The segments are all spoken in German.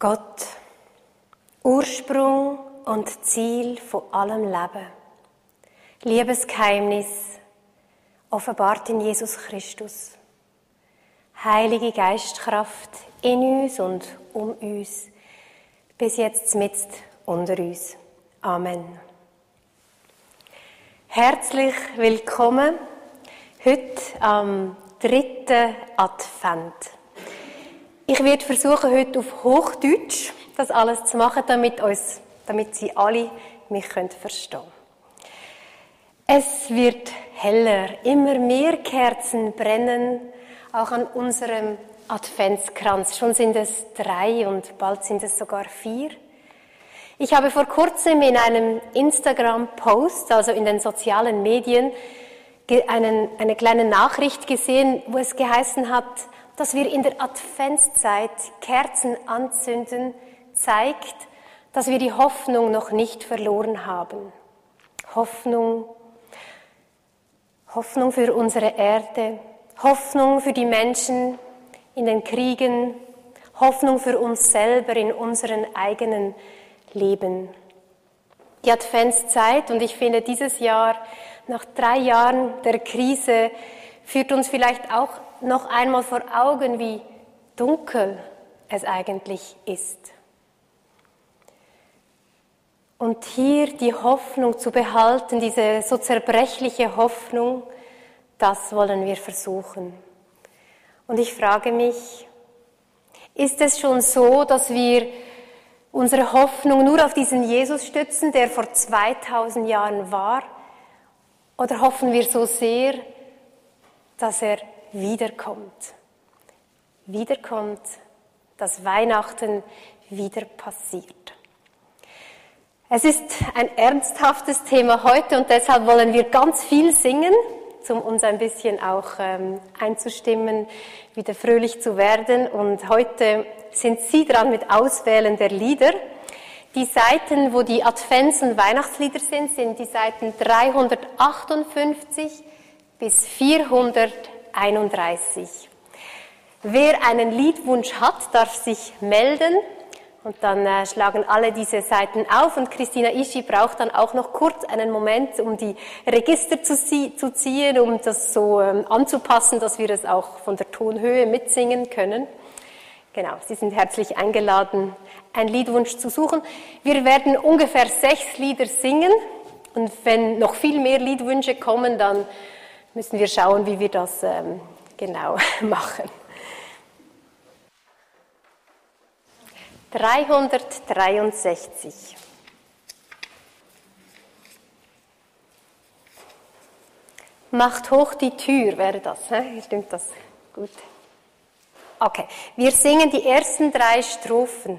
Gott, Ursprung und Ziel von allem Leben. Liebesgeheimnis, offenbart in Jesus Christus. Heilige Geistkraft in uns und um uns, bis jetzt mitzt unter uns. Amen. Herzlich willkommen heute am dritten Advent. Ich werde versuchen, heute auf Hochdeutsch das alles zu machen, damit, uns, damit Sie alle mich verstehen können. Es wird heller, immer mehr Kerzen brennen, auch an unserem Adventskranz. Schon sind es drei und bald sind es sogar vier. Ich habe vor kurzem in einem Instagram-Post, also in den sozialen Medien, einen, eine kleine Nachricht gesehen, wo es geheißen hat, dass wir in der Adventszeit Kerzen anzünden, zeigt, dass wir die Hoffnung noch nicht verloren haben. Hoffnung, Hoffnung für unsere Erde, Hoffnung für die Menschen in den Kriegen, Hoffnung für uns selber in unseren eigenen Leben. Die Adventszeit, und ich finde dieses Jahr, nach drei Jahren der Krise, führt uns vielleicht auch noch einmal vor Augen, wie dunkel es eigentlich ist. Und hier die Hoffnung zu behalten, diese so zerbrechliche Hoffnung, das wollen wir versuchen. Und ich frage mich, ist es schon so, dass wir unsere Hoffnung nur auf diesen Jesus stützen, der vor 2000 Jahren war? Oder hoffen wir so sehr, dass er wiederkommt? Wiederkommt, dass Weihnachten wieder passiert. Es ist ein ernsthaftes Thema heute und deshalb wollen wir ganz viel singen, um uns ein bisschen auch ähm, einzustimmen, wieder fröhlich zu werden. Und heute sind Sie dran mit Auswählen der Lieder. Die Seiten, wo die Advents- und Weihnachtslieder sind, sind die Seiten 358 bis 431. Wer einen Liedwunsch hat, darf sich melden. Und dann äh, schlagen alle diese Seiten auf und Christina Ischi braucht dann auch noch kurz einen Moment, um die Register zu, zu ziehen, um das so ähm, anzupassen, dass wir es auch von der Tonhöhe mitsingen können. Genau, Sie sind herzlich eingeladen, einen Liedwunsch zu suchen. Wir werden ungefähr sechs Lieder singen und wenn noch viel mehr Liedwünsche kommen, dann müssen wir schauen, wie wir das ähm, genau machen. 363. Macht hoch die Tür, wäre das. Ne? Stimmt das? Gut. Okay, wir singen die ersten drei Strophen.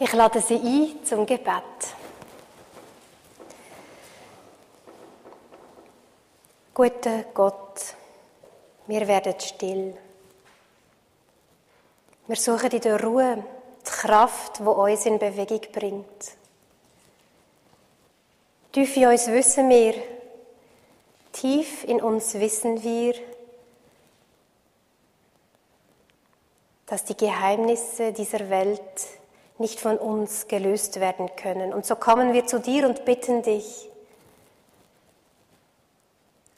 Ich lade Sie ein zum Gebet. Guter Gott, wir werden still. Wir suchen in der Ruhe die Kraft, die uns in Bewegung bringt. Tief in uns wissen wir, tief in uns wissen wir, dass die Geheimnisse dieser Welt nicht von uns gelöst werden können. Und so kommen wir zu dir und bitten dich,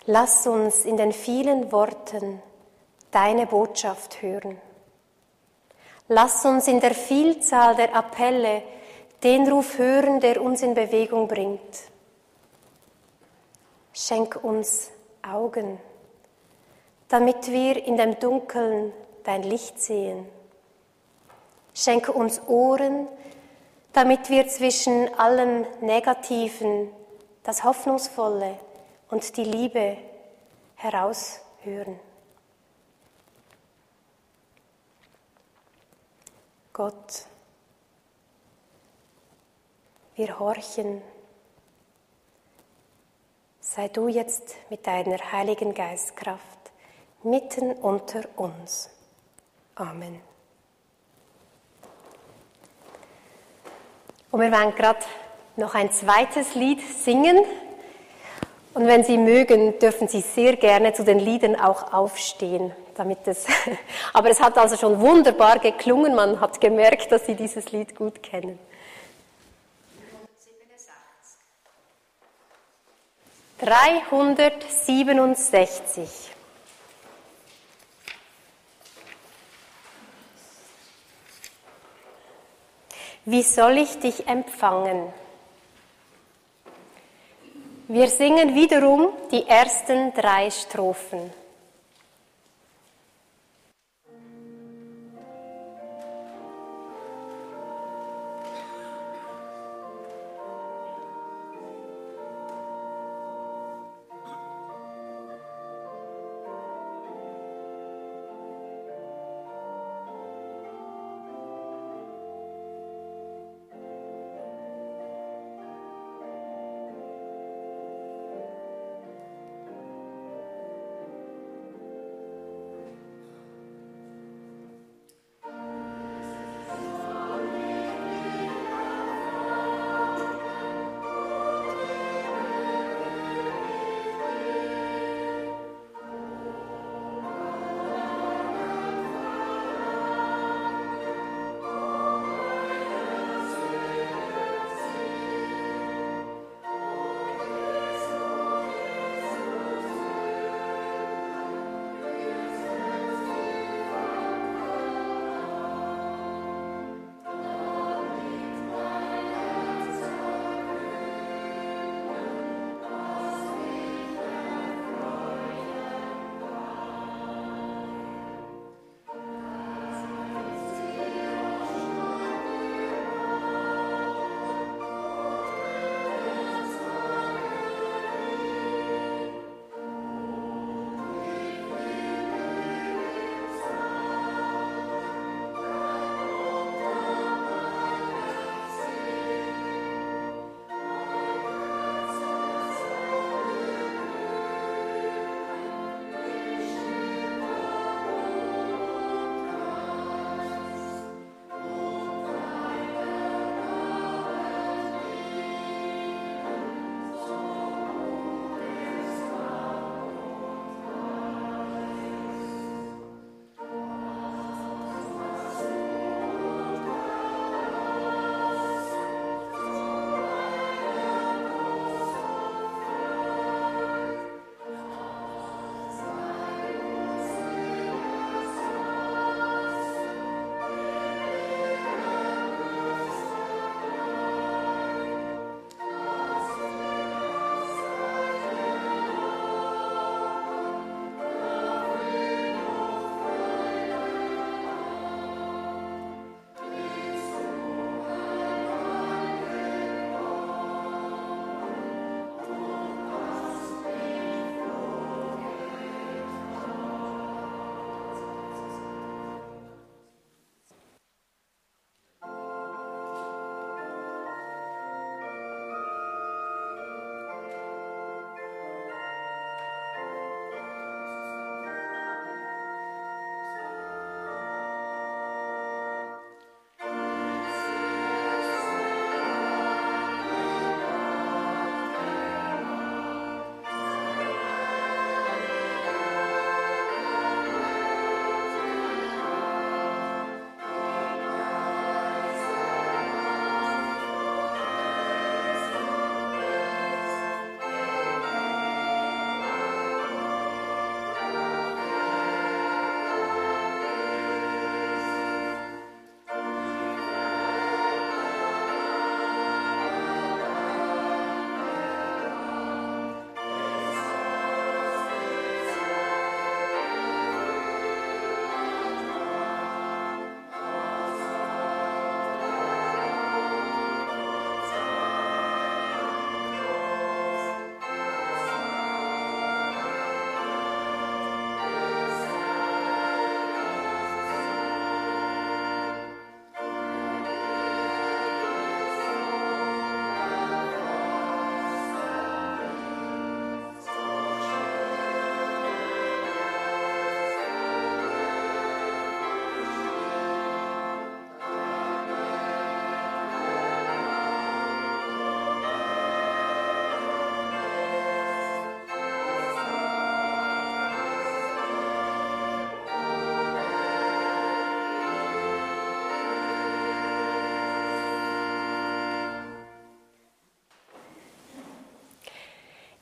lass uns in den vielen Worten deine Botschaft hören. Lass uns in der Vielzahl der Appelle den Ruf hören, der uns in Bewegung bringt. Schenk uns Augen, damit wir in dem Dunkeln dein Licht sehen Schenke uns Ohren, damit wir zwischen allem Negativen das Hoffnungsvolle und die Liebe heraushören. Gott, wir horchen. Sei du jetzt mit deiner heiligen Geistkraft mitten unter uns. Amen. Und wir werden gerade noch ein zweites Lied singen. Und wenn Sie mögen, dürfen Sie sehr gerne zu den Liedern auch aufstehen, damit es, aber es hat also schon wunderbar geklungen, man hat gemerkt, dass Sie dieses Lied gut kennen. 367. Wie soll ich dich empfangen? Wir singen wiederum die ersten drei Strophen.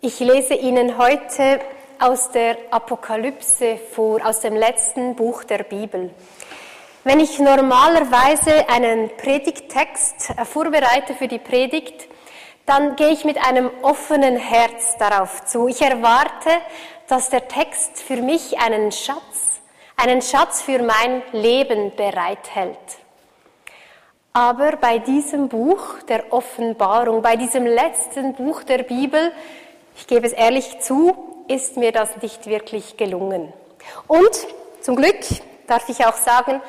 Ich lese Ihnen heute aus der Apokalypse vor, aus dem letzten Buch der Bibel. Wenn ich normalerweise einen Predigttext äh, vorbereite für die Predigt, dann gehe ich mit einem offenen Herz darauf zu. Ich erwarte, dass der Text für mich einen Schatz, einen Schatz für mein Leben bereithält. Aber bei diesem Buch der Offenbarung, bei diesem letzten Buch der Bibel, ich gebe es ehrlich zu, ist mir das nicht wirklich gelungen. Und zum Glück darf ich auch sagen,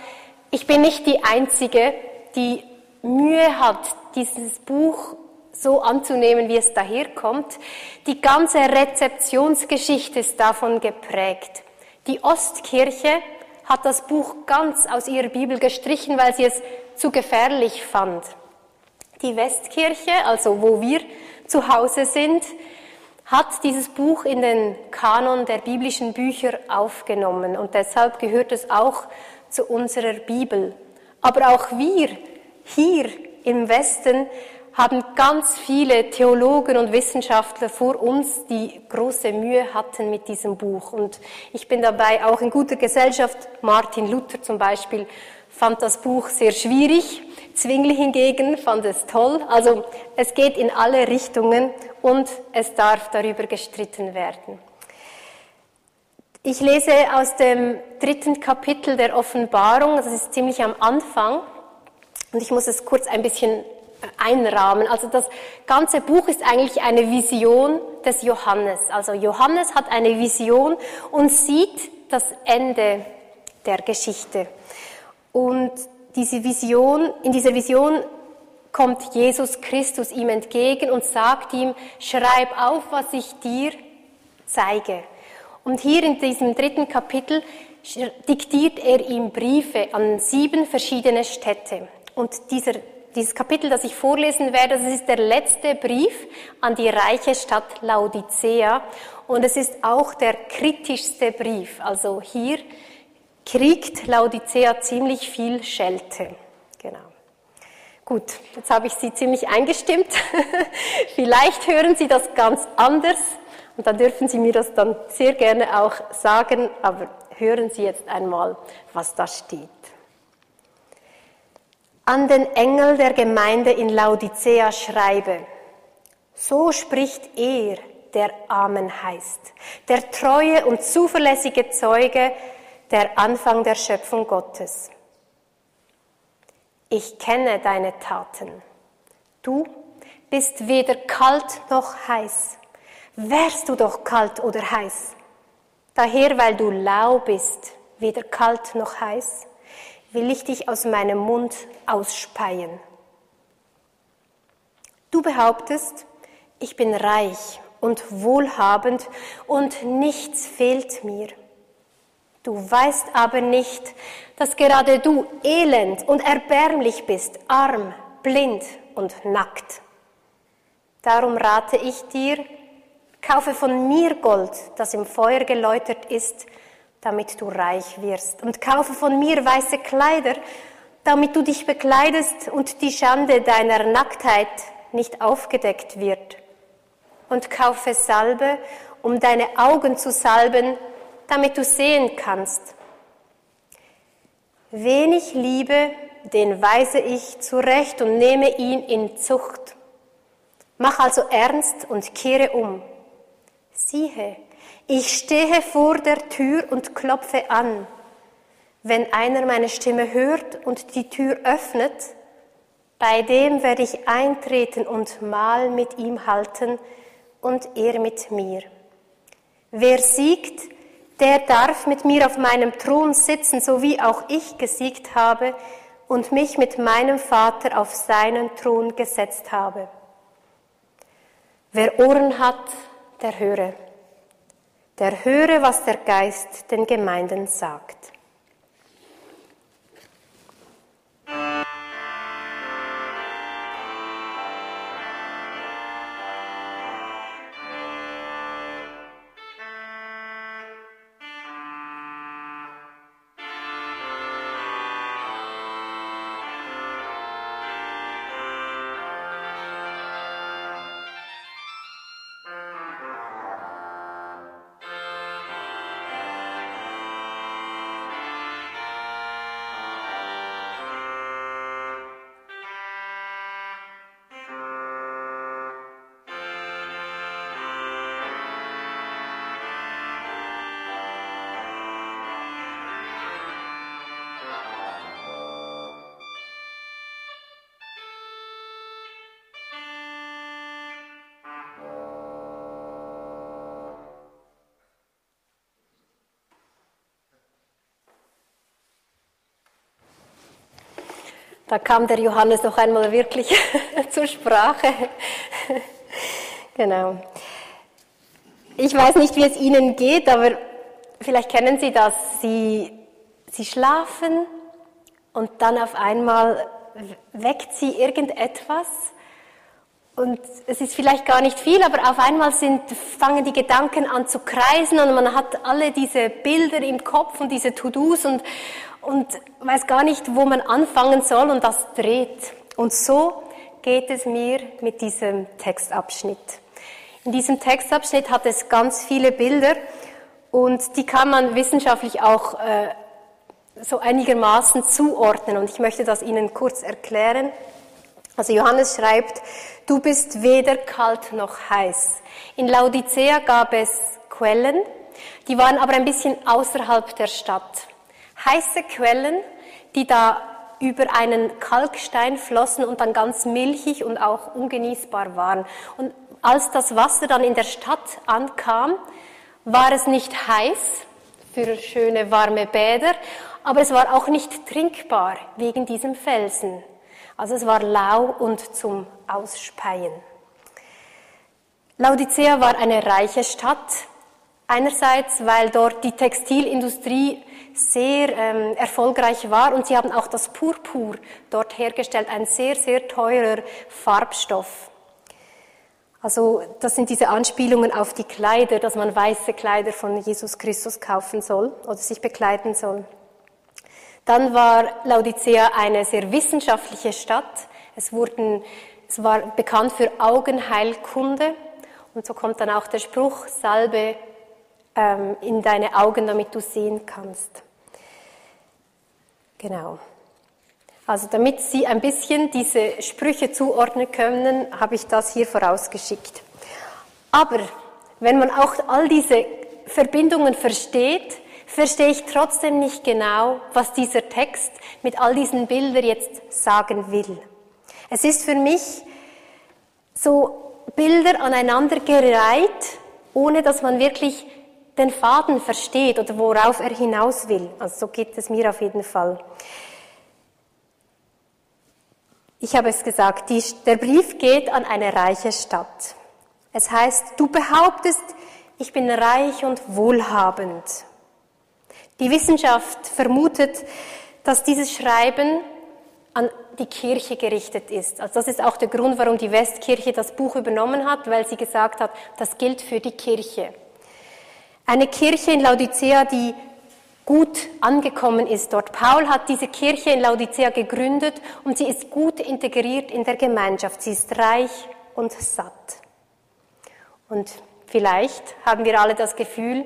ich bin nicht die Einzige, die Mühe hat, dieses Buch so anzunehmen, wie es daherkommt. Die ganze Rezeptionsgeschichte ist davon geprägt. Die Ostkirche hat das Buch ganz aus ihrer Bibel gestrichen, weil sie es zu gefährlich fand. Die Westkirche, also wo wir zu Hause sind, hat dieses Buch in den Kanon der biblischen Bücher aufgenommen und deshalb gehört es auch zu unserer Bibel. Aber auch wir hier im Westen haben ganz viele Theologen und Wissenschaftler vor uns, die große Mühe hatten mit diesem Buch. Und ich bin dabei auch in guter Gesellschaft. Martin Luther zum Beispiel fand das Buch sehr schwierig. Zwingli hingegen fand es toll. Also es geht in alle Richtungen und es darf darüber gestritten werden. Ich lese aus dem dritten Kapitel der Offenbarung, das ist ziemlich am Anfang, und ich muss es kurz ein bisschen einrahmen. Also das ganze Buch ist eigentlich eine Vision des Johannes. Also Johannes hat eine Vision und sieht das Ende der Geschichte. Und diese Vision, in dieser Vision kommt Jesus Christus ihm entgegen und sagt ihm, schreib auf, was ich dir zeige. Und hier in diesem dritten Kapitel diktiert er ihm Briefe an sieben verschiedene Städte. Und dieser, dieses Kapitel, das ich vorlesen werde, das ist der letzte Brief an die reiche Stadt Laodicea. Und es ist auch der kritischste Brief. Also hier kriegt Laodicea ziemlich viel Schelte. Genau. Gut, jetzt habe ich Sie ziemlich eingestimmt. Vielleicht hören Sie das ganz anders und dann dürfen Sie mir das dann sehr gerne auch sagen, aber hören Sie jetzt einmal, was da steht. An den Engel der Gemeinde in Laodicea schreibe, so spricht er, der Amen heißt, der treue und zuverlässige Zeuge, der Anfang der Schöpfung Gottes ich kenne deine Taten. Du bist weder kalt noch heiß. Wärst du doch kalt oder heiß. Daher, weil du lau bist, weder kalt noch heiß, will ich dich aus meinem Mund ausspeien. Du behauptest, ich bin reich und wohlhabend und nichts fehlt mir. Du weißt aber nicht, dass gerade du elend und erbärmlich bist, arm, blind und nackt. Darum rate ich dir, kaufe von mir Gold, das im Feuer geläutert ist, damit du reich wirst, und kaufe von mir weiße Kleider, damit du dich bekleidest und die Schande deiner Nacktheit nicht aufgedeckt wird. Und kaufe Salbe, um deine Augen zu salben, damit du sehen kannst. Wenig Liebe, den weise ich zurecht und nehme ihn in Zucht. Mach also ernst und kehre um. Siehe, ich stehe vor der Tür und klopfe an. Wenn einer meine Stimme hört und die Tür öffnet, bei dem werde ich eintreten und Mahl mit ihm halten und er mit mir. Wer siegt, der darf mit mir auf meinem Thron sitzen, so wie auch ich gesiegt habe und mich mit meinem Vater auf seinen Thron gesetzt habe. Wer Ohren hat, der höre. Der höre, was der Geist den Gemeinden sagt. Da kam der Johannes noch einmal wirklich zur Sprache. genau. Ich weiß nicht, wie es Ihnen geht, aber vielleicht kennen Sie das. Sie, Sie schlafen und dann auf einmal weckt Sie irgendetwas und es ist vielleicht gar nicht viel, aber auf einmal sind, fangen die Gedanken an zu kreisen und man hat alle diese Bilder im Kopf und diese To-Dos und, und weiß gar nicht, wo man anfangen soll und das dreht. Und so geht es mir mit diesem Textabschnitt. In diesem Textabschnitt hat es ganz viele Bilder und die kann man wissenschaftlich auch äh, so einigermaßen zuordnen und ich möchte das Ihnen kurz erklären. Also Johannes schreibt, du bist weder kalt noch heiß. In Laodicea gab es Quellen, die waren aber ein bisschen außerhalb der Stadt heiße Quellen, die da über einen Kalkstein flossen und dann ganz milchig und auch ungenießbar waren. Und als das Wasser dann in der Stadt ankam, war es nicht heiß für schöne warme Bäder, aber es war auch nicht trinkbar wegen diesem Felsen. Also es war lau und zum Ausspeien. Laodicea war eine reiche Stadt, einerseits weil dort die Textilindustrie sehr ähm, erfolgreich war und sie haben auch das Purpur dort hergestellt, ein sehr, sehr teurer Farbstoff. Also das sind diese Anspielungen auf die Kleider, dass man weiße Kleider von Jesus Christus kaufen soll oder sich bekleiden soll. Dann war Laodicea eine sehr wissenschaftliche Stadt. Es, wurden, es war bekannt für Augenheilkunde und so kommt dann auch der Spruch, Salbe ähm, in deine Augen, damit du sehen kannst. Genau. Also damit Sie ein bisschen diese Sprüche zuordnen können, habe ich das hier vorausgeschickt. Aber wenn man auch all diese Verbindungen versteht, verstehe ich trotzdem nicht genau, was dieser Text mit all diesen Bildern jetzt sagen will. Es ist für mich so Bilder aneinandergereiht, ohne dass man wirklich den Faden versteht oder worauf er hinaus will. Also so geht es mir auf jeden Fall. Ich habe es gesagt, die, der Brief geht an eine reiche Stadt. Es heißt, du behauptest, ich bin reich und wohlhabend. Die Wissenschaft vermutet, dass dieses Schreiben an die Kirche gerichtet ist. Also das ist auch der Grund, warum die Westkirche das Buch übernommen hat, weil sie gesagt hat, das gilt für die Kirche. Eine Kirche in Laodicea, die gut angekommen ist dort. Paul hat diese Kirche in Laodicea gegründet und sie ist gut integriert in der Gemeinschaft. Sie ist reich und satt. Und vielleicht haben wir alle das Gefühl,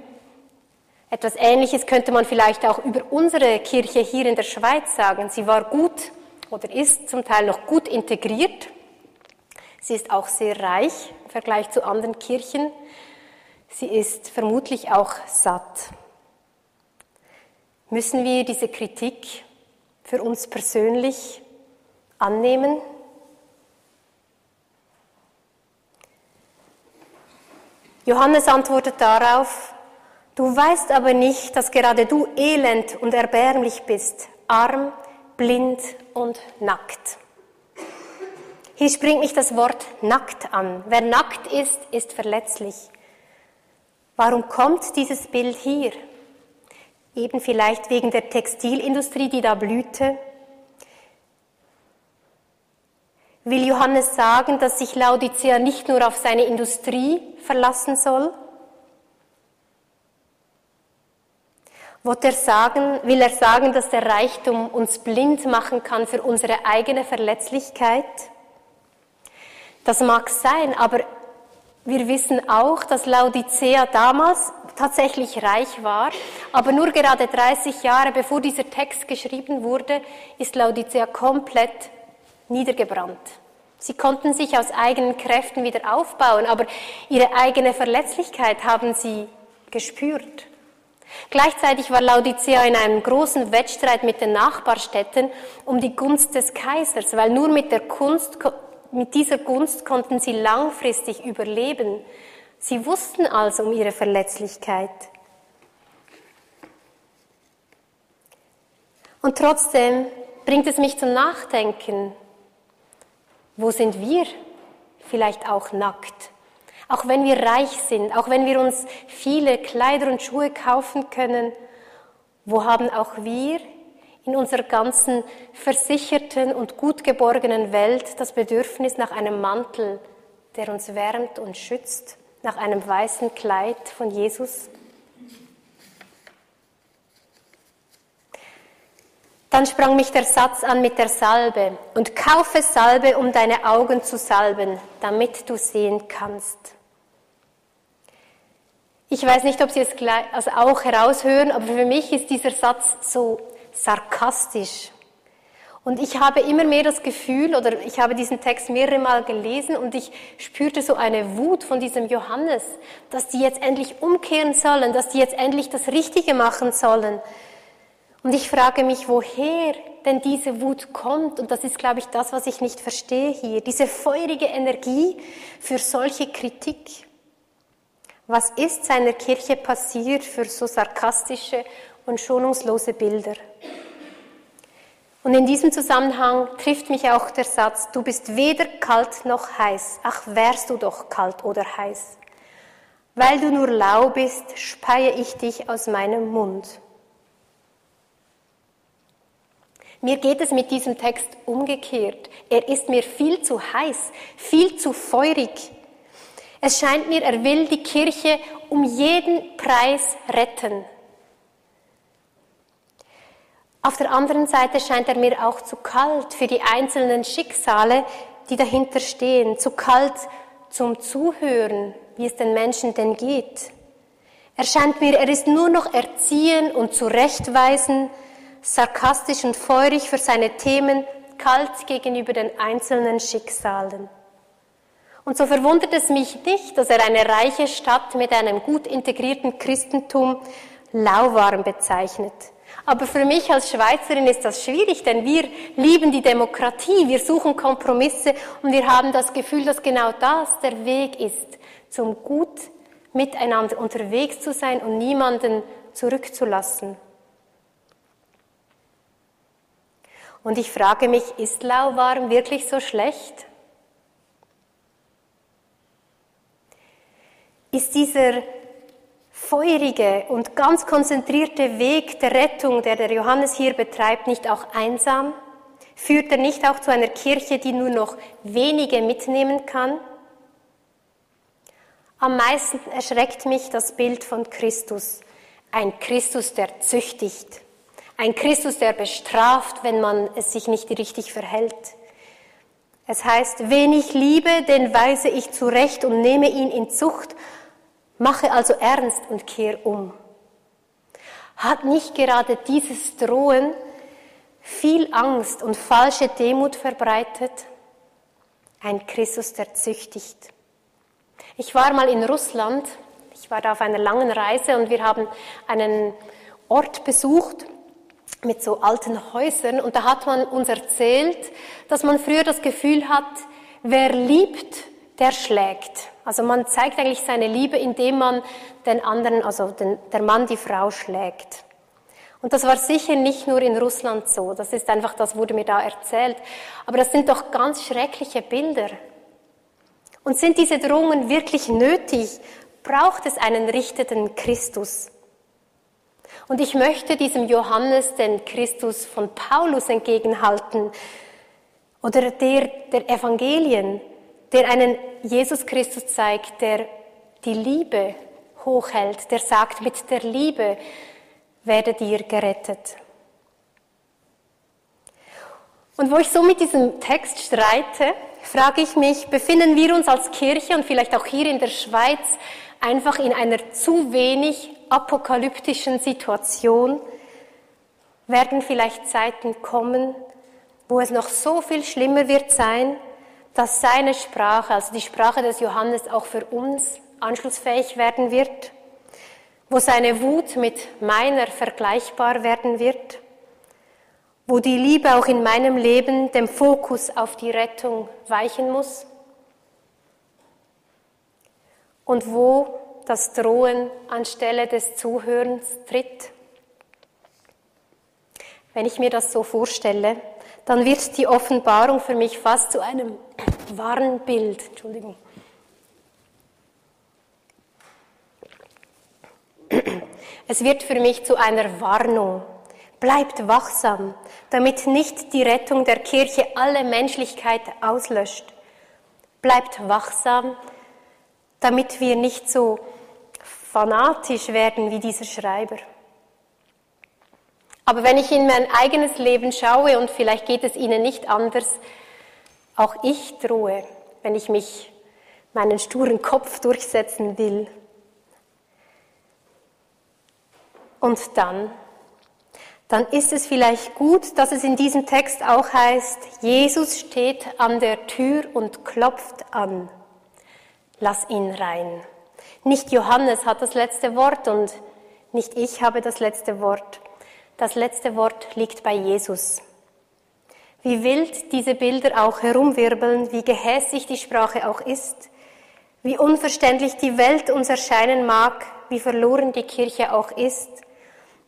etwas Ähnliches könnte man vielleicht auch über unsere Kirche hier in der Schweiz sagen. Sie war gut oder ist zum Teil noch gut integriert. Sie ist auch sehr reich im Vergleich zu anderen Kirchen. Sie ist vermutlich auch satt. Müssen wir diese Kritik für uns persönlich annehmen? Johannes antwortet darauf, du weißt aber nicht, dass gerade du elend und erbärmlich bist, arm, blind und nackt. Hier springt mich das Wort nackt an. Wer nackt ist, ist verletzlich. Warum kommt dieses Bild hier? Eben vielleicht wegen der Textilindustrie, die da blühte. Will Johannes sagen, dass sich Laodicea nicht nur auf seine Industrie verlassen soll? Er sagen, will er sagen, dass der Reichtum uns blind machen kann für unsere eigene Verletzlichkeit? Das mag sein, aber wir wissen auch, dass Laodicea damals tatsächlich reich war, aber nur gerade 30 Jahre bevor dieser Text geschrieben wurde, ist Laodicea komplett niedergebrannt. Sie konnten sich aus eigenen Kräften wieder aufbauen, aber ihre eigene Verletzlichkeit haben sie gespürt. Gleichzeitig war Laodicea in einem großen Wettstreit mit den Nachbarstädten um die Gunst des Kaisers, weil nur mit der Kunst mit dieser Gunst konnten sie langfristig überleben. Sie wussten also um ihre Verletzlichkeit. Und trotzdem bringt es mich zum Nachdenken. Wo sind wir vielleicht auch nackt? Auch wenn wir reich sind, auch wenn wir uns viele Kleider und Schuhe kaufen können, wo haben auch wir in unserer ganzen versicherten und gut geborgenen Welt das Bedürfnis nach einem Mantel, der uns wärmt und schützt, nach einem weißen Kleid von Jesus? Dann sprang mich der Satz an mit der Salbe und kaufe Salbe, um deine Augen zu salben, damit du sehen kannst. Ich weiß nicht, ob Sie es gleich, also auch heraushören, aber für mich ist dieser Satz so sarkastisch. Und ich habe immer mehr das Gefühl, oder ich habe diesen Text mehrere Mal gelesen und ich spürte so eine Wut von diesem Johannes, dass die jetzt endlich umkehren sollen, dass die jetzt endlich das Richtige machen sollen. Und ich frage mich, woher denn diese Wut kommt. Und das ist, glaube ich, das, was ich nicht verstehe hier. Diese feurige Energie für solche Kritik. Was ist seiner Kirche passiert für so sarkastische und schonungslose Bilder? Und in diesem Zusammenhang trifft mich auch der Satz, du bist weder kalt noch heiß. Ach, wärst du doch kalt oder heiß. Weil du nur lau bist, speie ich dich aus meinem Mund. Mir geht es mit diesem Text umgekehrt. Er ist mir viel zu heiß, viel zu feurig. Es scheint mir, er will die Kirche um jeden Preis retten. Auf der anderen Seite scheint er mir auch zu kalt für die einzelnen Schicksale, die dahinter stehen, zu kalt zum Zuhören, wie es den Menschen denn geht. Er scheint mir, er ist nur noch erziehen und zurechtweisen, sarkastisch und feurig für seine Themen, kalt gegenüber den einzelnen Schicksalen. Und so verwundert es mich nicht, dass er eine reiche Stadt mit einem gut integrierten Christentum lauwarm bezeichnet. Aber für mich als Schweizerin ist das schwierig, denn wir lieben die Demokratie, wir suchen Kompromisse und wir haben das Gefühl, dass genau das der Weg ist, zum gut miteinander unterwegs zu sein und niemanden zurückzulassen. Und ich frage mich, ist lauwarm wirklich so schlecht? Ist dieser feurige und ganz konzentrierte Weg der Rettung, der der Johannes hier betreibt, nicht auch einsam? Führt er nicht auch zu einer Kirche, die nur noch wenige mitnehmen kann? Am meisten erschreckt mich das Bild von Christus, ein Christus, der züchtigt, ein Christus, der bestraft, wenn man es sich nicht richtig verhält. Es heißt, wen ich liebe, den weise ich zurecht und nehme ihn in Zucht, mache also ernst und kehr um. Hat nicht gerade dieses Drohen viel Angst und falsche Demut verbreitet? Ein Christus, der züchtigt. Ich war mal in Russland, ich war da auf einer langen Reise und wir haben einen Ort besucht, mit so alten Häusern und da hat man uns erzählt, dass man früher das Gefühl hat, wer liebt, der schlägt. Also man zeigt eigentlich seine Liebe, indem man den anderen, also den, der Mann die Frau schlägt. Und das war sicher nicht nur in Russland so. Das ist einfach, das wurde mir da erzählt. Aber das sind doch ganz schreckliche Bilder. Und sind diese Drohungen wirklich nötig? Braucht es einen richteten Christus? Und ich möchte diesem Johannes den Christus von Paulus entgegenhalten oder der der Evangelien, der einen Jesus Christus zeigt, der die Liebe hochhält, der sagt, mit der Liebe werdet ihr gerettet. Und wo ich so mit diesem Text streite, frage ich mich, befinden wir uns als Kirche und vielleicht auch hier in der Schweiz einfach in einer zu wenig apokalyptischen Situation werden vielleicht Zeiten kommen, wo es noch so viel schlimmer wird sein, dass seine Sprache, also die Sprache des Johannes, auch für uns anschlussfähig werden wird, wo seine Wut mit meiner vergleichbar werden wird, wo die Liebe auch in meinem Leben dem Fokus auf die Rettung weichen muss und wo das Drohen anstelle des Zuhörens tritt. wenn ich mir das so vorstelle, dann wird die Offenbarung für mich fast zu einem Warnbild. Entschuldigung. Es wird für mich zu einer Warnung. Bleibt wachsam, damit nicht die Rettung der Kirche alle Menschlichkeit auslöscht. Bleibt wachsam, damit wir nicht so fanatisch werden wie dieser Schreiber. Aber wenn ich in mein eigenes Leben schaue, und vielleicht geht es Ihnen nicht anders, auch ich drohe, wenn ich mich meinen sturen Kopf durchsetzen will. Und dann, dann ist es vielleicht gut, dass es in diesem Text auch heißt, Jesus steht an der Tür und klopft an. Lass ihn rein. Nicht Johannes hat das letzte Wort und nicht ich habe das letzte Wort. Das letzte Wort liegt bei Jesus. Wie wild diese Bilder auch herumwirbeln, wie gehässig die Sprache auch ist, wie unverständlich die Welt uns erscheinen mag, wie verloren die Kirche auch ist,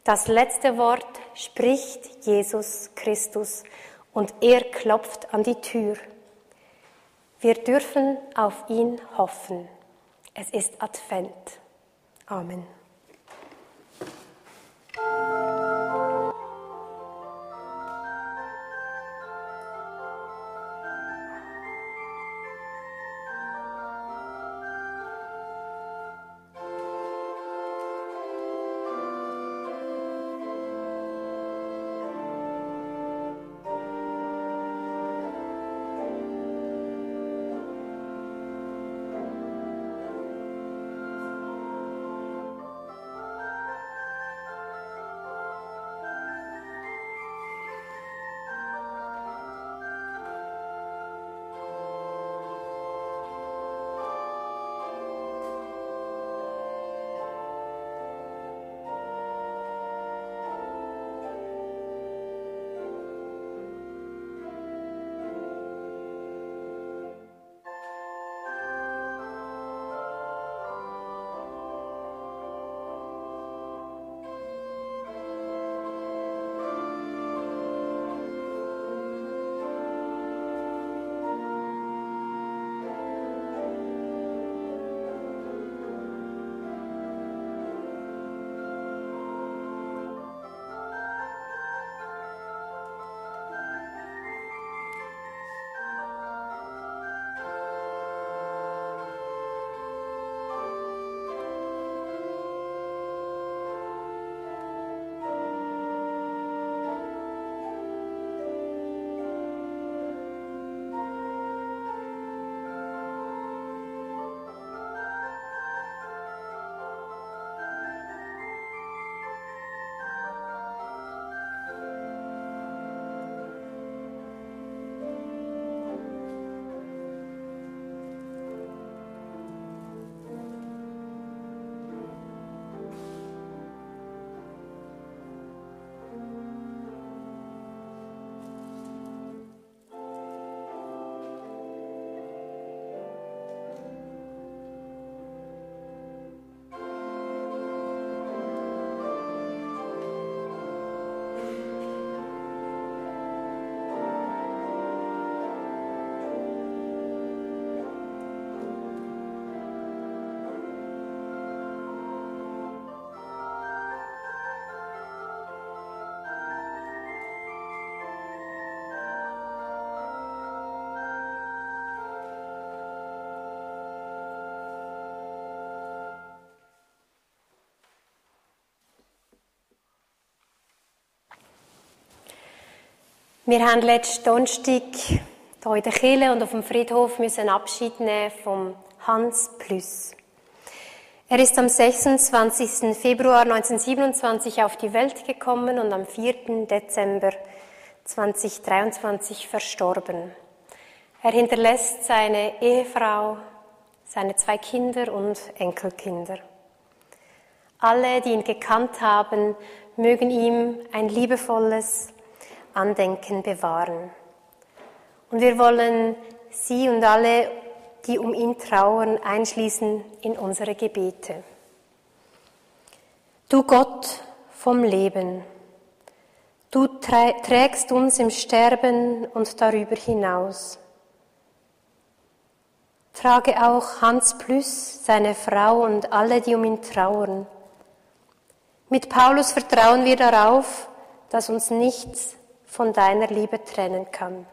das letzte Wort spricht Jesus Christus und er klopft an die Tür. Wir dürfen auf ihn hoffen. Es ist Advent. Amen. Wir haben letzten Donnerstag hier in der Kirche und auf dem Friedhof müssen Abschied nehmen vom Hans Plüss. Er ist am 26. Februar 1927 auf die Welt gekommen und am 4. Dezember 2023 verstorben. Er hinterlässt seine Ehefrau, seine zwei Kinder und Enkelkinder. Alle, die ihn gekannt haben, mögen ihm ein liebevolles, Andenken bewahren. Und wir wollen Sie und alle, die um ihn trauern, einschließen in unsere Gebete. Du Gott vom Leben, Du trägst uns im Sterben und darüber hinaus. Trage auch Hans Plüss, seine Frau und alle, die um ihn trauern. Mit Paulus vertrauen wir darauf, dass uns nichts von deiner Liebe trennen kann.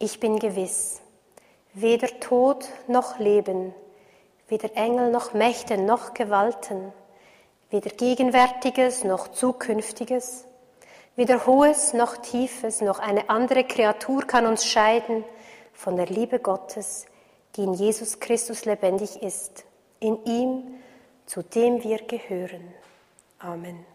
Ich bin gewiss, weder Tod noch Leben, weder Engel noch Mächte noch Gewalten, weder Gegenwärtiges noch Zukünftiges, weder Hohes noch Tiefes noch eine andere Kreatur kann uns scheiden von der Liebe Gottes, die in Jesus Christus lebendig ist, in ihm, zu dem wir gehören. Amen.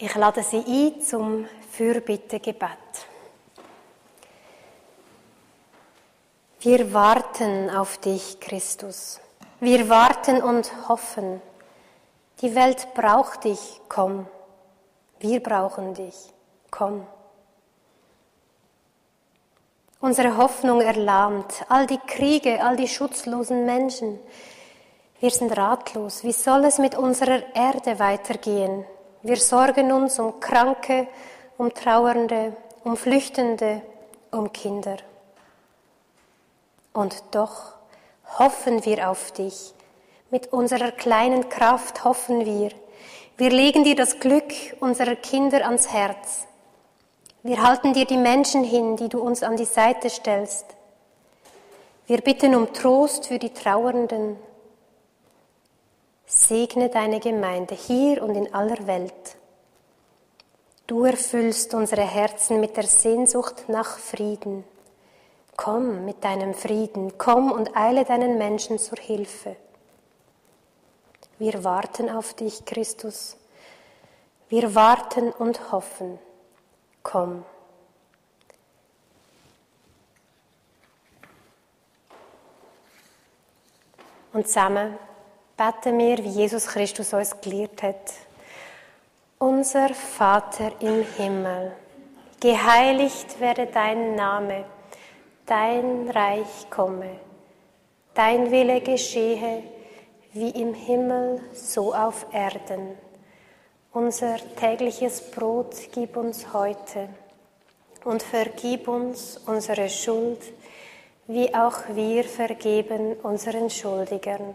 Ich lade Sie ein zum Fürbittegebet. Wir warten auf dich, Christus. Wir warten und hoffen. Die Welt braucht dich, komm. Wir brauchen dich, komm. Unsere Hoffnung erlahmt, all die Kriege, all die schutzlosen Menschen. Wir sind ratlos. Wie soll es mit unserer Erde weitergehen? Wir sorgen uns um Kranke, um Trauernde, um Flüchtende, um Kinder. Und doch hoffen wir auf dich. Mit unserer kleinen Kraft hoffen wir. Wir legen dir das Glück unserer Kinder ans Herz. Wir halten dir die Menschen hin, die du uns an die Seite stellst. Wir bitten um Trost für die Trauernden, Segne deine Gemeinde hier und in aller Welt. Du erfüllst unsere Herzen mit der Sehnsucht nach Frieden. Komm mit deinem Frieden, komm und eile deinen Menschen zur Hilfe. Wir warten auf dich, Christus. Wir warten und hoffen. Komm. Und zusammen beten wir, wie Jesus Christus uns gelehrt hat. Unser Vater im Himmel, geheiligt werde dein Name, dein Reich komme, dein Wille geschehe, wie im Himmel, so auf Erden. Unser tägliches Brot gib uns heute und vergib uns unsere Schuld, wie auch wir vergeben unseren Schuldigern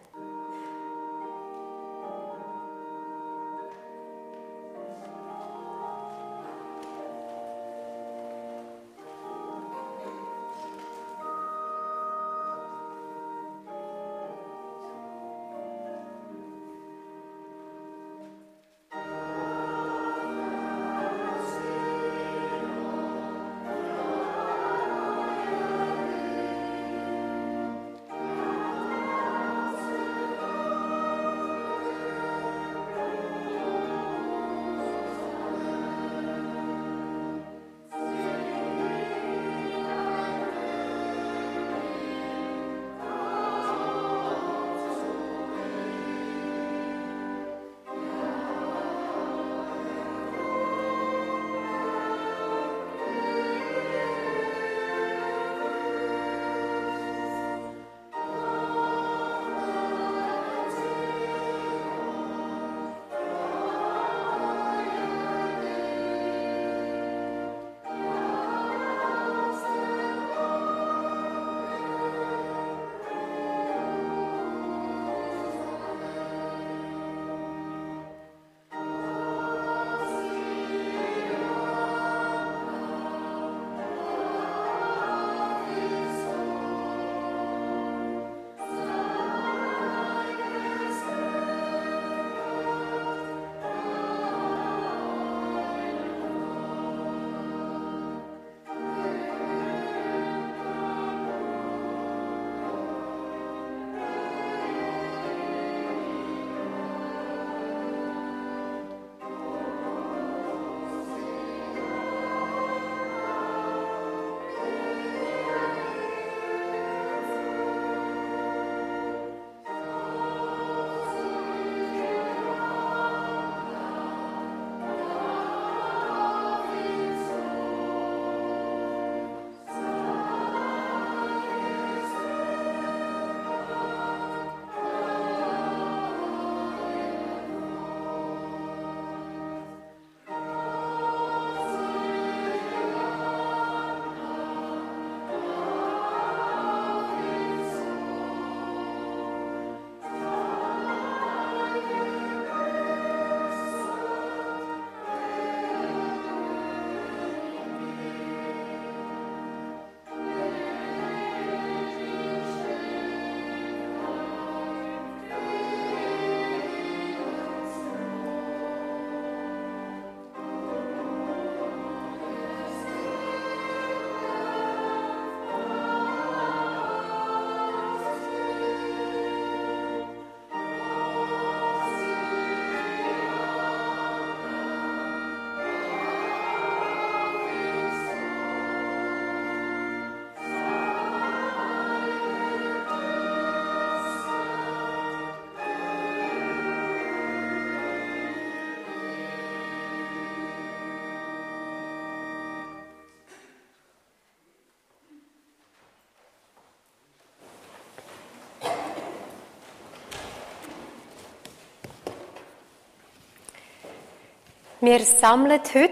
Wir sammeln heute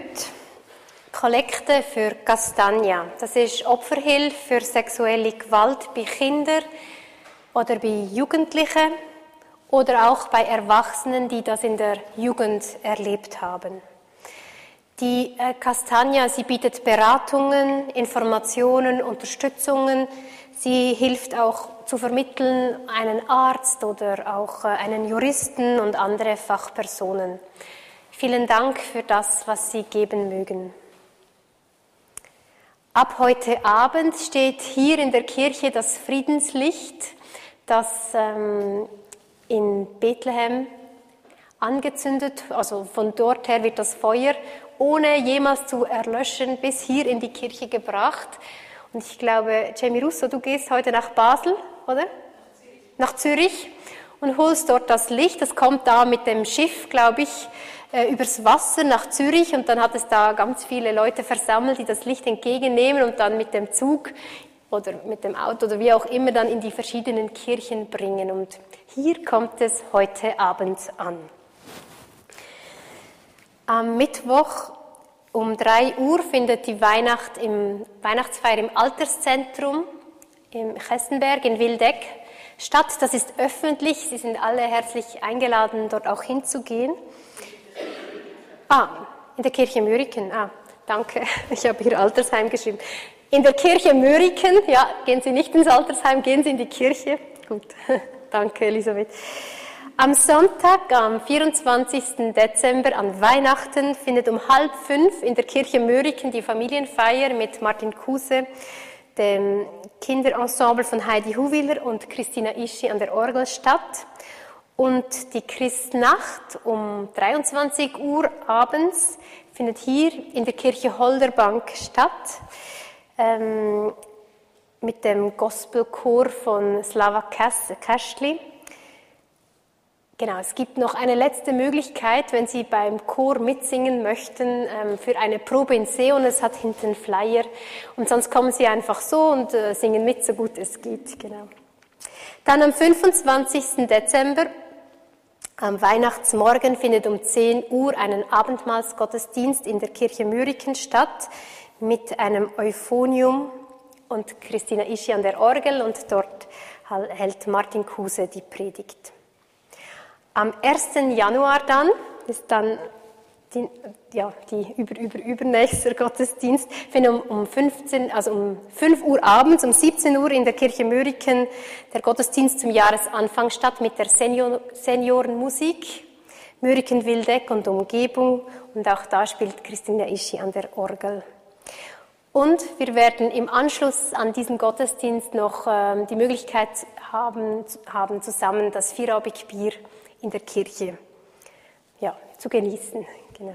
Kollekte für Castagna. Das ist Opferhilfe für sexuelle Gewalt bei Kindern oder bei Jugendlichen oder auch bei Erwachsenen, die das in der Jugend erlebt haben. Die äh, Castagna, sie bietet Beratungen, Informationen, Unterstützungen. Sie hilft auch zu vermitteln einen Arzt oder auch äh, einen Juristen und andere Fachpersonen. Vielen Dank für das, was Sie geben mögen. Ab heute Abend steht hier in der Kirche das Friedenslicht, das ähm, in Bethlehem angezündet, also von dort her wird das Feuer ohne jemals zu erlöschen bis hier in die Kirche gebracht. Und ich glaube, Jamie Russo, du gehst heute nach Basel, oder? Nach Zürich und holst dort das Licht. Das kommt da mit dem Schiff, glaube ich, übers Wasser nach Zürich und dann hat es da ganz viele Leute versammelt, die das Licht entgegennehmen und dann mit dem Zug oder mit dem Auto oder wie auch immer dann in die verschiedenen Kirchen bringen. Und hier kommt es heute Abend an. Am Mittwoch um 3 Uhr findet die Weihnacht im, Weihnachtsfeier im Alterszentrum im Chessenberg in Wildeck statt. Das ist öffentlich. Sie sind alle herzlich eingeladen, dort auch hinzugehen. Ah, in der Kirche Müriken. Ah, danke. Ich habe hier Altersheim geschrieben. In der Kirche Müriken, ja, gehen Sie nicht ins Altersheim, gehen Sie in die Kirche. Gut, danke Elisabeth. Am Sonntag, am 24. Dezember, an Weihnachten, findet um halb fünf in der Kirche Möriken die Familienfeier mit Martin Kuse, dem Kinderensemble von Heidi Huwiller und Christina Ischi an der Orgel statt. Und die Christnacht um 23 Uhr abends findet hier in der Kirche Holderbank statt ähm, mit dem Gospelchor von Slava Kastli. Genau, es gibt noch eine letzte Möglichkeit, wenn Sie beim Chor mitsingen möchten, ähm, für eine Probe in See und es hat hinten Flyer. Und sonst kommen Sie einfach so und äh, singen mit, so gut es geht. Genau. Dann am 25. Dezember am Weihnachtsmorgen findet um 10 Uhr ein Abendmahlsgottesdienst in der Kirche Müriken statt mit einem Euphonium und Christina Ischi an der Orgel und dort hält Martin Kuse die Predigt. Am 1. Januar dann ist dann die, ja, die über, über, übernächste Gottesdienst findet um, um 15, also um 5 Uhr abends, um 17 Uhr in der Kirche Müriken der Gottesdienst zum Jahresanfang statt mit der Senior, Seniorenmusik. Müriken, Wildeck und Umgebung und auch da spielt Christina Ischi an der Orgel. Und wir werden im Anschluss an diesen Gottesdienst noch ähm, die Möglichkeit haben, haben, zusammen das Vierabigbier in der Kirche ja, zu genießen. Genau.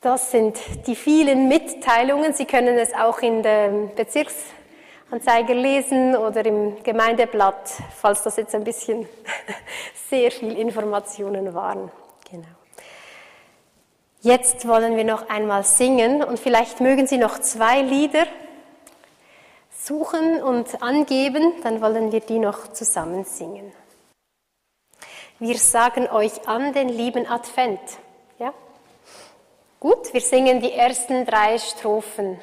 Das sind die vielen Mitteilungen. Sie können es auch in der Bezirksanzeiger lesen oder im Gemeindeblatt, falls das jetzt ein bisschen sehr viel Informationen waren. Genau. Jetzt wollen wir noch einmal singen und vielleicht mögen Sie noch zwei Lieder suchen und angeben, dann wollen wir die noch zusammen singen. Wir sagen euch an den lieben Advent. Ja? Gut, wir singen die ersten drei Strophen.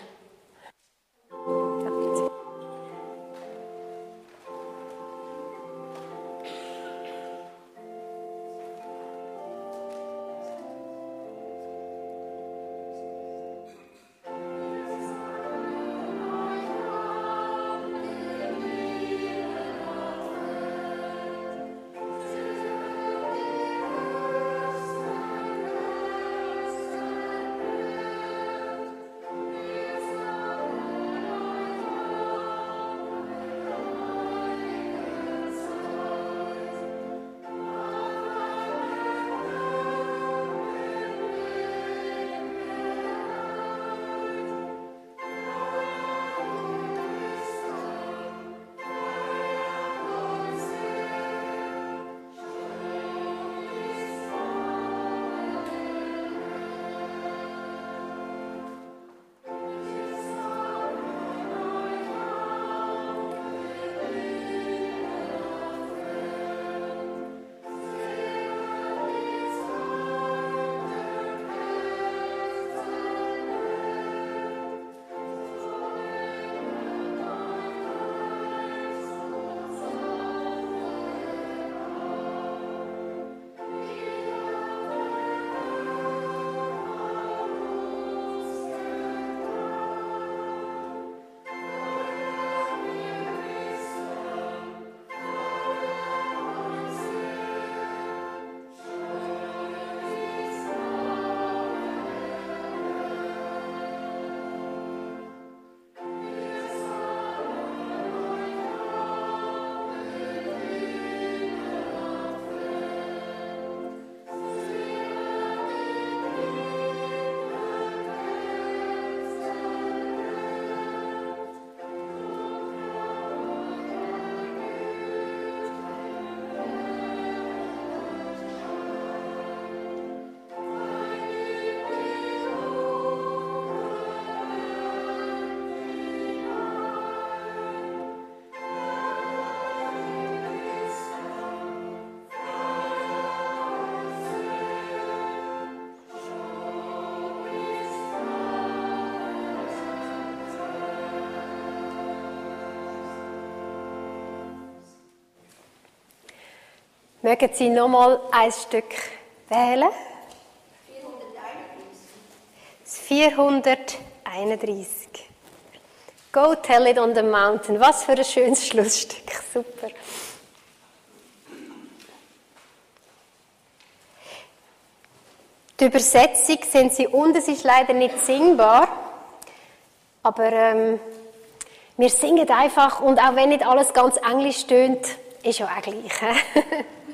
Mögen Sie nochmal ein Stück wählen? 431. 431. Go tell it on the mountain. Was für ein schönes Schlussstück. Super. Die Übersetzung sehen Sie unten, es ist leider nicht singbar, aber ähm, wir singen einfach und auch wenn nicht alles ganz englisch tönt, ist ja auch gleich.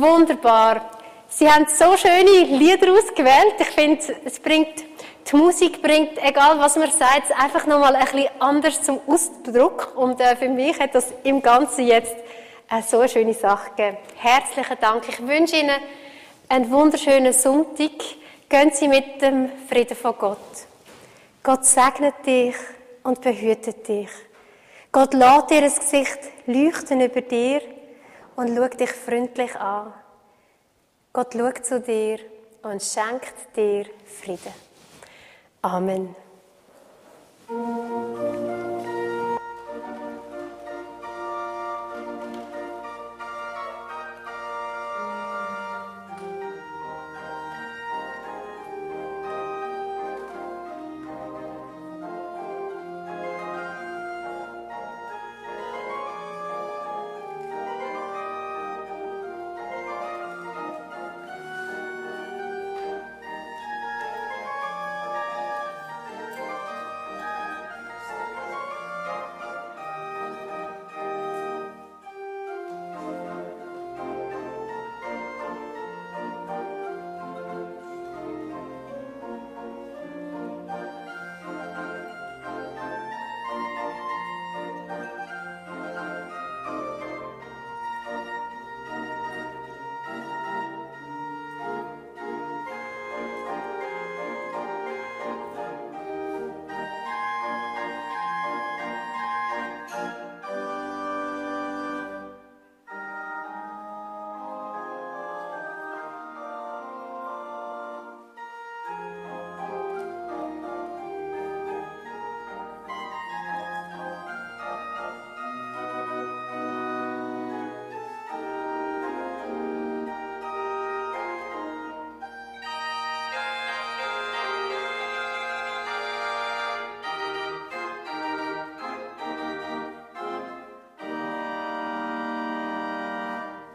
Wunderbar. Sie haben so schöne Lieder ausgewählt. Ich finde, es bringt, die Musik bringt, egal was man sagt, einfach nochmal ein bisschen anders zum Ausdruck. Und äh, für mich hat das im Ganzen jetzt eine so schöne Sache gegeben. Herzlichen Dank. Ich wünsche Ihnen einen wunderschönen Sonntag. Gehen Sie mit dem Frieden von Gott. Gott segnet dich und behütet dich. Gott dir das Gesicht leuchten über dir und schau dich freundlich an. Gott schaut zu dir und schenkt dir Frieden. Amen.